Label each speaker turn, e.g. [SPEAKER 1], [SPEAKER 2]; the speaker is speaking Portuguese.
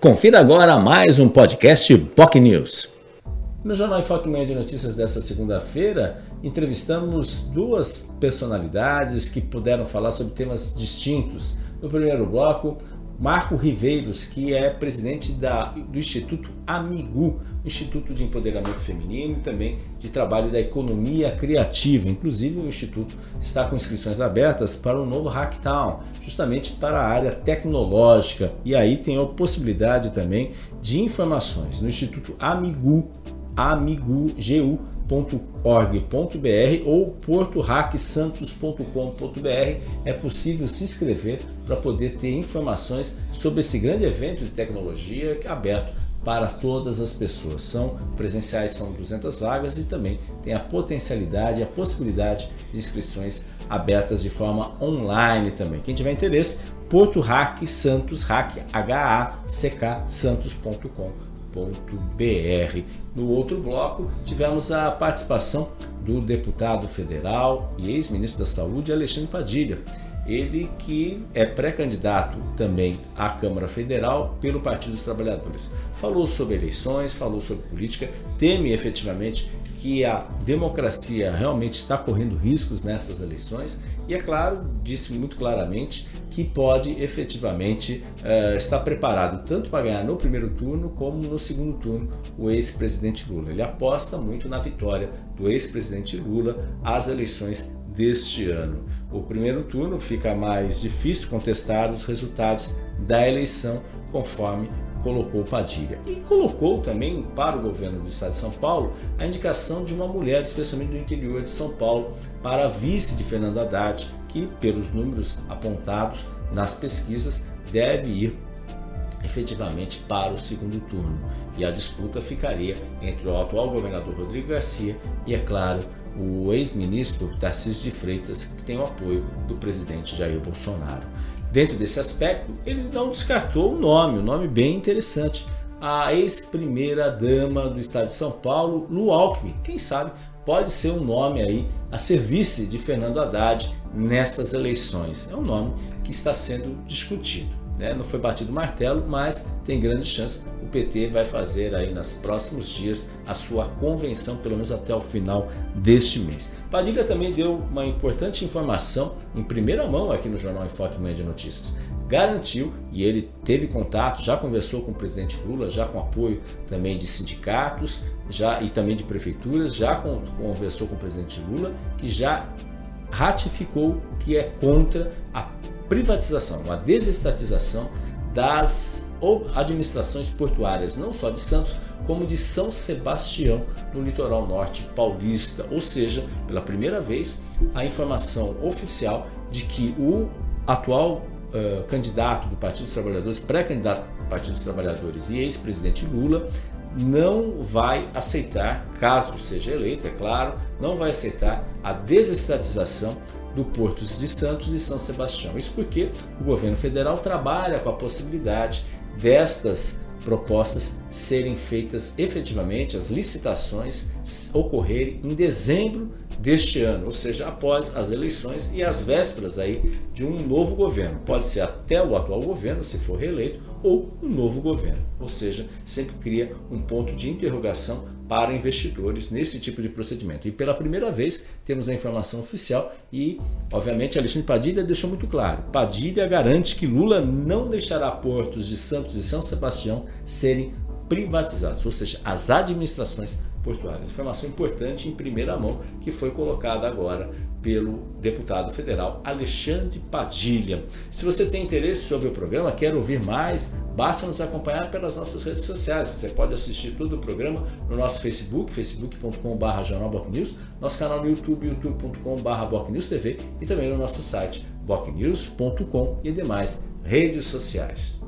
[SPEAKER 1] Confira agora mais um podcast POC News. No Jornal Enfoque Meio de Notícias desta segunda-feira, entrevistamos duas personalidades que puderam falar sobre temas distintos. No primeiro bloco, Marco Riveiros, que é presidente da, do Instituto Amigu, Instituto de Empoderamento Feminino e também de trabalho da economia criativa. Inclusive, o Instituto está com inscrições abertas para o novo Hacktown, justamente para a área tecnológica. E aí tem a possibilidade também de informações no Instituto Amigu, amigu.gu portohacksantos.org.br ou portohacksantos.com.br é possível se inscrever para poder ter informações sobre esse grande evento de tecnologia é aberto para todas as pessoas. São presenciais são 200 vagas e também tem a potencialidade e a possibilidade de inscrições abertas de forma online também. Quem tiver interesse, Porto Hack Santos Hack H A C K Santos.com No outro bloco, tivemos a participação do deputado federal e ex-ministro da Saúde, Alexandre Padilha. Ele que é pré-candidato também à Câmara Federal pelo Partido dos Trabalhadores. Falou sobre eleições, falou sobre política, teme efetivamente que a democracia realmente está correndo riscos nessas eleições e, é claro, disse muito claramente que pode efetivamente uh, estar preparado tanto para ganhar no primeiro turno como no segundo turno o ex-presidente Lula. Ele aposta muito na vitória do ex-presidente Lula às eleições deste ano. O primeiro turno fica mais difícil contestar os resultados da eleição conforme colocou Padilha. E colocou também para o governo do estado de São Paulo a indicação de uma mulher, especialmente do interior de São Paulo, para a vice de Fernando Haddad, que, pelos números apontados nas pesquisas, deve ir efetivamente para o segundo turno. E a disputa ficaria entre o atual governador Rodrigo Garcia e, é claro, o ex-ministro Tarcísio de Freitas, que tem o apoio do presidente Jair Bolsonaro. Dentro desse aspecto, ele não descartou o nome, um nome bem interessante. A ex-primeira-dama do estado de São Paulo, Lu Alckmin. Quem sabe pode ser um nome aí a serviço de Fernando Haddad nessas eleições. É um nome que está sendo discutido. Né? Não foi batido o martelo, mas tem grande chance. O PT vai fazer aí nos próximos dias a sua convenção, pelo menos até o final deste mês. Padilha também deu uma importante informação em primeira mão aqui no Jornal Enfoque Manhã de Notícias. Garantiu, e ele teve contato, já conversou com o presidente Lula, já com apoio também de sindicatos já e também de prefeituras, já com, conversou com o presidente Lula, que já ratificou que é contra a privatização, a desestatização das administrações portuárias, não só de Santos, como de São Sebastião, no litoral norte paulista. Ou seja, pela primeira vez, a informação oficial de que o atual uh, candidato do Partido dos Trabalhadores, pré-candidato do Partido dos Trabalhadores e ex-presidente Lula, não vai aceitar, caso seja eleito, é claro, não vai aceitar a desestatização do Porto de Santos e São Sebastião. Isso porque o governo federal trabalha com a possibilidade destas propostas serem feitas efetivamente, as licitações ocorrerem em dezembro deste ano, ou seja, após as eleições e as vésperas aí de um novo governo. Pode ser até o atual governo, se for reeleito, ou um novo governo. Ou seja, sempre cria um ponto de interrogação para investidores nesse tipo de procedimento. E pela primeira vez temos a informação oficial e, obviamente, Alexandre Padilha deixou muito claro: Padilha garante que Lula não deixará portos de Santos e São Sebastião serem privatizados, ou seja, as administrações portuárias. Informação importante em primeira mão que foi colocada agora pelo deputado federal Alexandre Padilha. Se você tem interesse sobre o programa, quer ouvir mais, basta nos acompanhar pelas nossas redes sociais. Você pode assistir todo o programa no nosso Facebook, facebook.com.br jornalbocnews, nosso canal no YouTube, youtube.com.br TV e também no nosso site bocnews.com e demais redes sociais.